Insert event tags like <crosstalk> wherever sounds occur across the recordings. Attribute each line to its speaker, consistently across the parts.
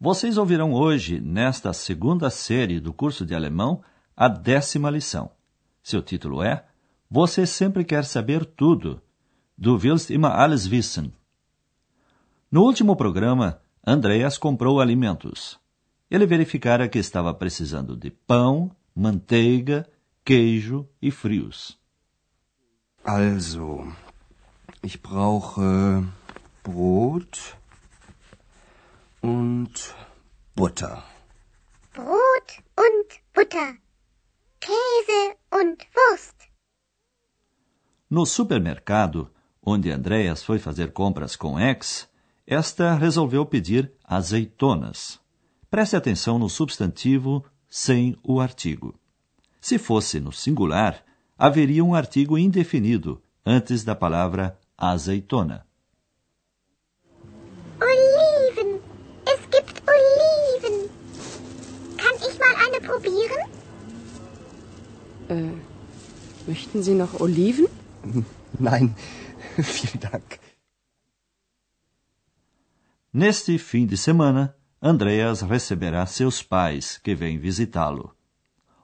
Speaker 1: Vocês ouvirão hoje, nesta segunda série do curso de alemão, a décima lição. Seu título é Você sempre quer saber tudo. Du willst immer alles wissen. No último programa, Andreas comprou alimentos. Ele verificara que estava precisando de pão, manteiga, queijo e frios.
Speaker 2: Also, ich brauche Brot und Butter.
Speaker 3: Brot und Butter, Käse und Wurst.
Speaker 1: No supermercado, onde Andreas foi fazer compras com X, esta resolveu pedir azeitonas. Preste atenção no substantivo sem o artigo. Se fosse no singular, haveria um artigo indefinido antes da palavra azeitona.
Speaker 4: Äh, möchten Sie noch Oliven? <laughs>
Speaker 2: Nein, <laughs> vielen Dank.
Speaker 1: Neste fim de semana, Andreas receberá seus pais, que vêm visitá-lo.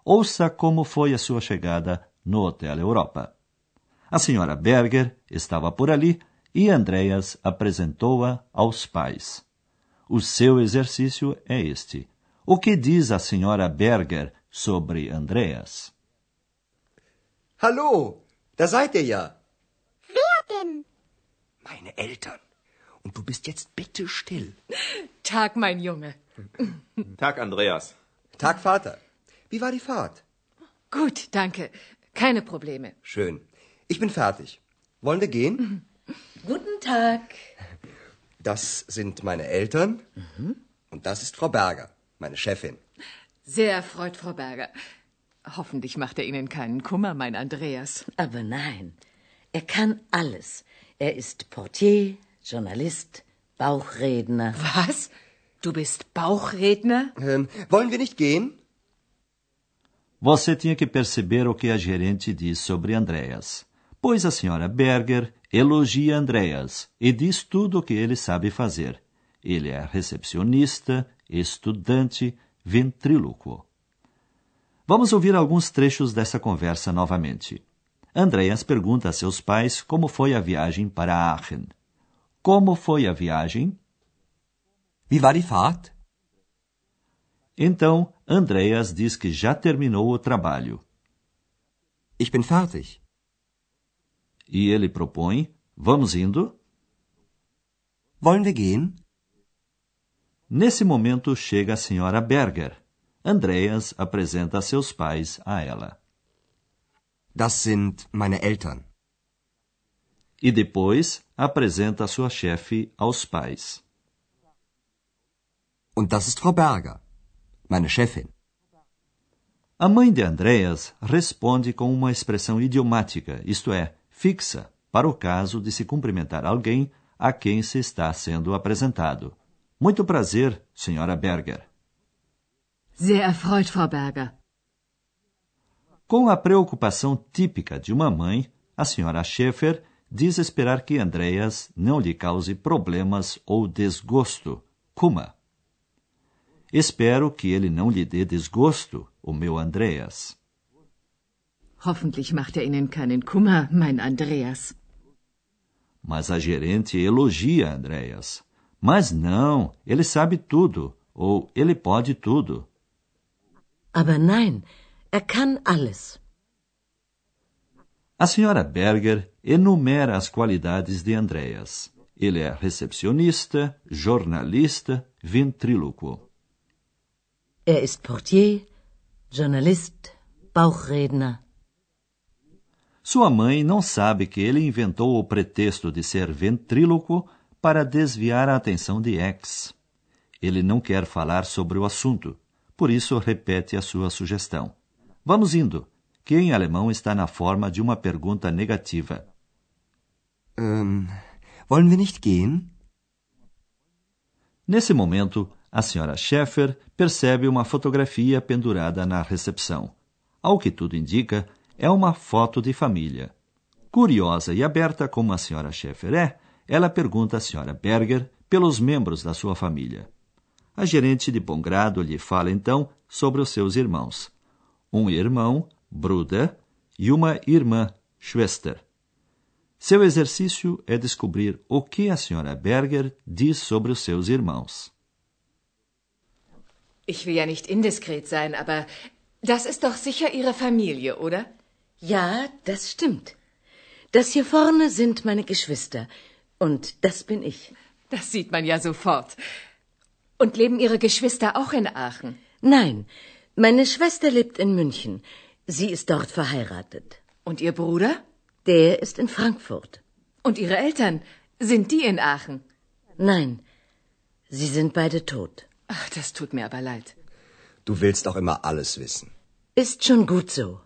Speaker 1: Ouça como foi a sua chegada no Hotel Europa. A senhora Berger estava por ali e Andreas apresentou-a aos pais. O seu exercício é este. O que diz a senhora Berger sobre Andreas?
Speaker 5: Hallo, da seid ihr ja.
Speaker 3: Wer denn?
Speaker 5: Meine Eltern. Und du bist jetzt bitte still.
Speaker 4: Tag, mein Junge.
Speaker 6: Tag, Andreas.
Speaker 5: Tag, Vater. Wie war die Fahrt?
Speaker 4: Gut, danke. Keine Probleme.
Speaker 5: Schön. Ich bin fertig. Wollen wir gehen?
Speaker 7: Guten Tag.
Speaker 5: Das sind meine Eltern. Und das ist Frau Berger, meine Chefin.
Speaker 4: Sehr erfreut, Frau Berger. Hoffentlich macht er Ihnen keinen Kummer, mein Andreas.
Speaker 7: Aber nein, er kann alles. Er ist Portier, Journalist, Bauchredner.
Speaker 4: Was? Du bist Bauchredner?
Speaker 5: Ähm, wollen wir nicht gehen?
Speaker 1: Você tinha que perceber o que a gerente diz sobre Andreas, pois a senhora Berger elogia Andreas e diz tudo o que ele sabe fazer. Ele é recepcionista, estudante, ventríloquo. Vamos ouvir alguns trechos dessa conversa novamente. Andreas pergunta a seus pais como foi a viagem para Aachen. Como foi a viagem?
Speaker 2: Wie war die Fahrt?
Speaker 1: Então, Andreas diz que já terminou o trabalho.
Speaker 2: Ich bin fertig.
Speaker 1: E ele propõe: Vamos indo?
Speaker 2: Wollen wir gehen?
Speaker 1: Nesse momento chega a senhora Berger. Andreas apresenta seus pais a ela.
Speaker 2: Das sind meine Eltern.
Speaker 1: E depois apresenta sua chefe aos pais.
Speaker 2: Und das ist Frau Berger, meine Chefin.
Speaker 1: A mãe de Andreas responde com uma expressão idiomática, isto é, fixa, para o caso de se cumprimentar alguém a quem se está sendo apresentado. Muito prazer, senhora Berger.
Speaker 4: Sehr erfreut, Frau Berger.
Speaker 1: Com a preocupação típica de uma mãe, a senhora Schaeffer diz esperar que Andreas não lhe cause problemas ou desgosto. Kuma. Espero que ele não lhe dê desgosto, o meu Andreas.
Speaker 4: Hoffentlich macht er Ihnen keinen Kummer, mein Andreas.
Speaker 1: Mas a gerente elogia Andreas. Mas não, ele sabe tudo, ou ele pode tudo.
Speaker 7: Aber nein, er kann alles.
Speaker 1: A senhora Berger enumera as qualidades de Andreas. Ele é recepcionista, jornalista, ventríloquo.
Speaker 7: Er ist Portier, Journalist, Bauchredner.
Speaker 1: Sua mãe não sabe que ele inventou o pretexto de ser ventríloco para desviar a atenção de X. Ele não quer falar sobre o assunto, por isso repete a sua sugestão. Vamos indo, que em alemão está na forma de uma pergunta negativa.
Speaker 2: Ähm, wollen wir nicht gehen?
Speaker 1: Nesse momento, a senhora Schaeffer percebe uma fotografia pendurada na recepção. Ao que tudo indica, é uma foto de família. Curiosa e aberta como a senhora Schaeffer é, ela pergunta à senhora Berger pelos membros da sua família. A gerente de bom grado lhe fala então sobre os seus irmãos. Um irmão, Bruder, e uma irmã, Schwester. Seu exercício é descobrir o que a senhora Berger diz sobre os seus irmãos.
Speaker 4: Ich will ja nicht indiskret sein, aber das ist doch sicher Ihre Familie, oder?
Speaker 7: Ja, das stimmt. Das hier vorne sind meine Geschwister. Und das bin ich.
Speaker 4: Das sieht man ja sofort. Und leben Ihre Geschwister auch in Aachen?
Speaker 7: Nein, meine Schwester lebt in München. Sie ist dort verheiratet.
Speaker 4: Und Ihr Bruder?
Speaker 7: Der ist in Frankfurt.
Speaker 4: Und Ihre Eltern? Sind die in Aachen?
Speaker 7: Nein, sie sind beide tot.
Speaker 4: Ach, das tut mir aber leid.
Speaker 5: Du willst auch immer alles wissen.
Speaker 7: Ist schon gut so.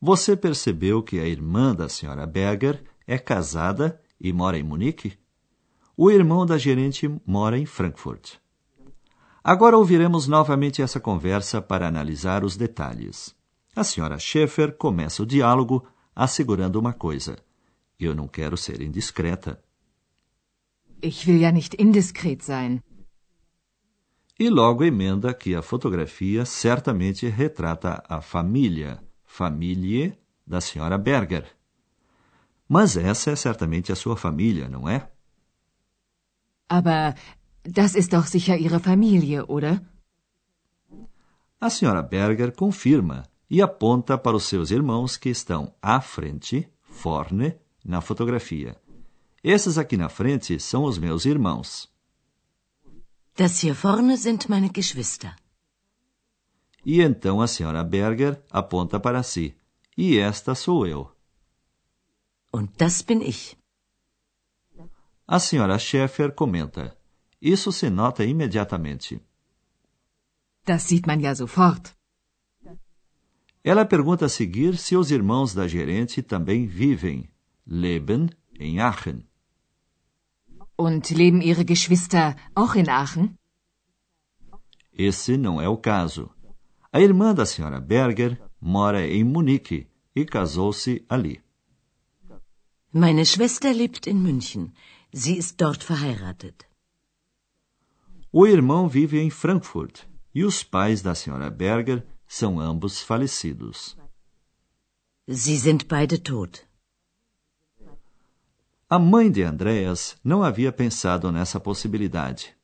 Speaker 1: Você percebeu que a irmã da senhora Berger é casada e mora em Munique? O irmão da gerente mora em Frankfurt. Agora ouviremos novamente essa conversa para analisar os detalhes. A senhora Schaeffer começa o diálogo assegurando uma coisa: Eu não quero ser indiscreta.
Speaker 4: Ich will ja nicht indiskret sein.
Speaker 1: E logo emenda que a fotografia certamente retrata a família, família da senhora Berger. Mas essa é certamente a sua família, não é?
Speaker 4: Aber das ist doch sicher Ihre Familie, oder?
Speaker 1: A senhora Berger confirma e aponta para os seus irmãos que estão à frente, vorne, na fotografia. Esses aqui na frente são os meus irmãos.
Speaker 7: Das hier vorne sind meine Geschwister.
Speaker 1: E então a senhora Berger aponta para si. E esta sou eu.
Speaker 7: Und das bin ich.
Speaker 1: A senhora Schaeffer comenta. Isso se nota imediatamente.
Speaker 4: Das sieht man ja sofort.
Speaker 1: Ela pergunta a seguir se os irmãos da gerente também vivem, leben, em Aachen.
Speaker 4: Und leben Ihre Geschwister auch in Aachen?
Speaker 1: Esse não é o caso. A irmã da senhora Berger mora em Munique e casou-se ali.
Speaker 7: Meine Schwester lebt in München. Sie ist dort verheiratet.
Speaker 1: O irmão vive em Frankfurt e os pais da senhora Berger são ambos falecidos.
Speaker 7: Sie sind beide tot.
Speaker 1: A mãe de Andreas não havia pensado nessa possibilidade.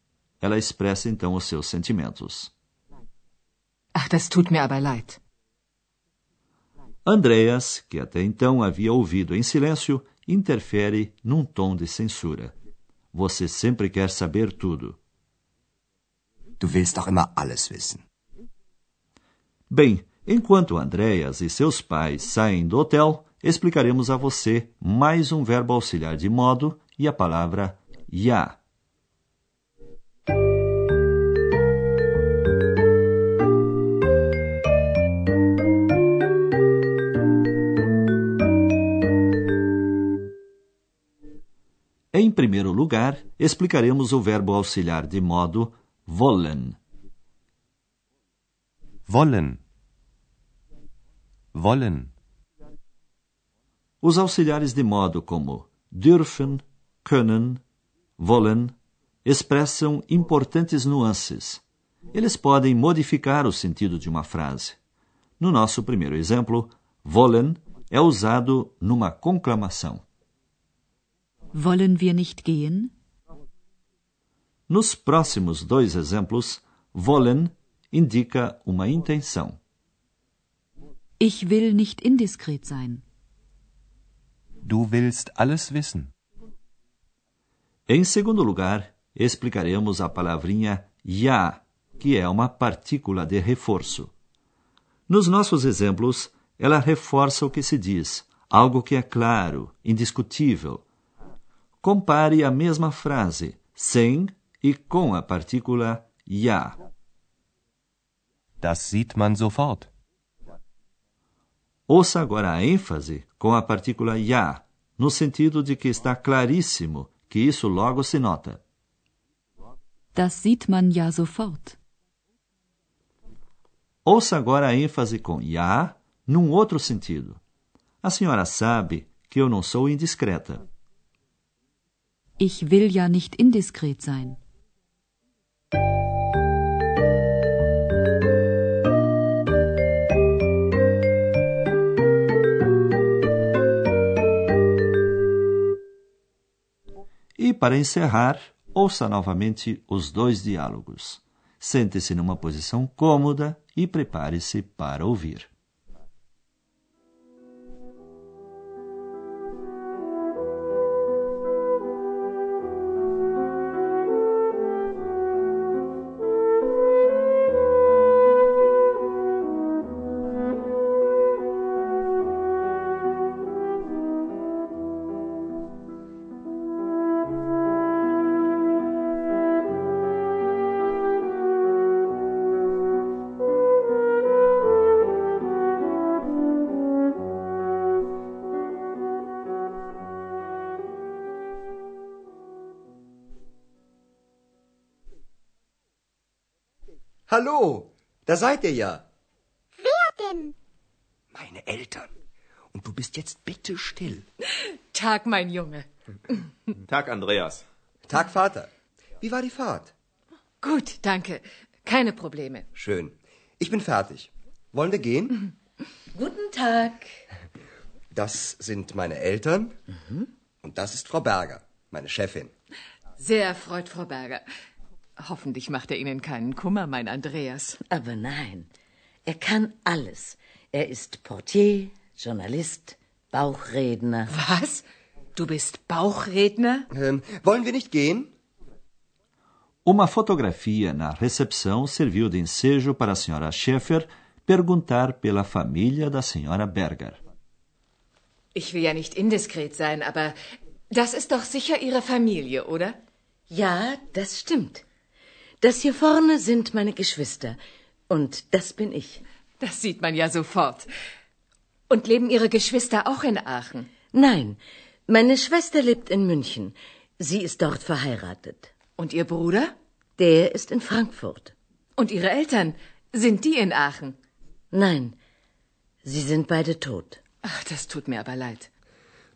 Speaker 1: Ela expressa então os seus sentimentos.
Speaker 4: Ach, das tut mir aber leid.
Speaker 1: Andreas, que até então havia ouvido em silêncio, interfere num tom de censura. Você sempre quer saber tudo.
Speaker 2: Du willst auch immer alles wissen.
Speaker 1: Bem, enquanto Andreas e seus pais saem do hotel, explicaremos a você mais um verbo auxiliar de modo e a palavra ja. Lugar, explicaremos o verbo auxiliar de modo wollen.
Speaker 8: Wollen. Wollen.
Speaker 1: Os auxiliares de modo como dürfen, können, wollen expressam importantes nuances. Eles podem modificar o sentido de uma frase. No nosso primeiro exemplo, wollen é usado numa conclamação.
Speaker 9: Wollen wir nicht gehen?
Speaker 1: Nos próximos dois exemplos, wollen indica uma intenção.
Speaker 9: Ich will nicht indiskret sein.
Speaker 8: Du willst alles wissen.
Speaker 1: Em segundo lugar, explicaremos a palavrinha ja, que é uma partícula de reforço. Nos nossos exemplos, ela reforça o que se diz, algo que é claro, indiscutível. Compare a mesma frase sem e com a partícula ja.
Speaker 8: Das sieht man sofort.
Speaker 1: Ouça agora a ênfase com a partícula ja, no sentido de que está claríssimo que isso logo se nota.
Speaker 9: Das sieht man ja sofort.
Speaker 1: Ouça agora a ênfase com ja num outro sentido. A senhora sabe que eu não sou indiscreta.
Speaker 9: Ich will ja nicht indiskret sein.
Speaker 1: E para encerrar, ouça novamente os dois diálogos. Sente-se numa posição cômoda e prepare-se para ouvir.
Speaker 5: Hallo, da seid ihr ja.
Speaker 3: Wer denn?
Speaker 5: Meine Eltern. Und du bist jetzt bitte still.
Speaker 4: Tag, mein Junge.
Speaker 6: Tag, Andreas.
Speaker 5: Tag, Vater. Wie war die Fahrt?
Speaker 4: Gut, danke. Keine Probleme.
Speaker 5: Schön. Ich bin fertig. Wollen wir gehen?
Speaker 7: Guten Tag.
Speaker 5: Das sind meine Eltern. Und das ist Frau Berger, meine Chefin.
Speaker 4: Sehr erfreut, Frau Berger. Hoffentlich macht er Ihnen keinen Kummer, mein Andreas.
Speaker 7: Aber nein, er kann alles. Er ist Portier, Journalist, Bauchredner.
Speaker 4: Was? Du bist Bauchredner?
Speaker 5: Ähm, wollen wir nicht gehen?
Speaker 1: Uma fotografia na recepção serviu de ensejo para a senhora Schaeffer perguntar pela família da senhora Berger.
Speaker 4: Ich will ja nicht indiskret sein, aber das ist doch sicher Ihre Familie, oder?
Speaker 7: Ja, das stimmt. Das hier vorne sind meine Geschwister. Und das bin ich.
Speaker 4: Das sieht man ja sofort. Und leben Ihre Geschwister auch in Aachen?
Speaker 7: Nein, meine Schwester lebt in München. Sie ist dort verheiratet.
Speaker 4: Und Ihr Bruder?
Speaker 7: Der ist in Frankfurt.
Speaker 4: Und Ihre Eltern? Sind die in Aachen?
Speaker 7: Nein, sie sind beide tot.
Speaker 4: Ach, das tut mir aber leid.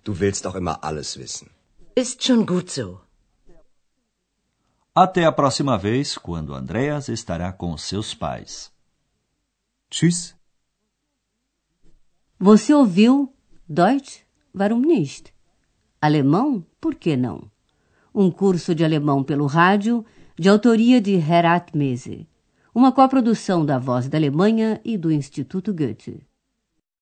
Speaker 5: Du willst doch immer alles wissen.
Speaker 7: Ist schon gut so.
Speaker 1: Até a próxima vez, quando Andreas estará com seus pais.
Speaker 8: Tschüss.
Speaker 10: Você ouviu Deutsch? Warum nicht? Alemão? Por que não? Um curso de alemão pelo rádio, de autoria de Herat Mese. Uma coprodução da Voz da Alemanha e do Instituto Goethe.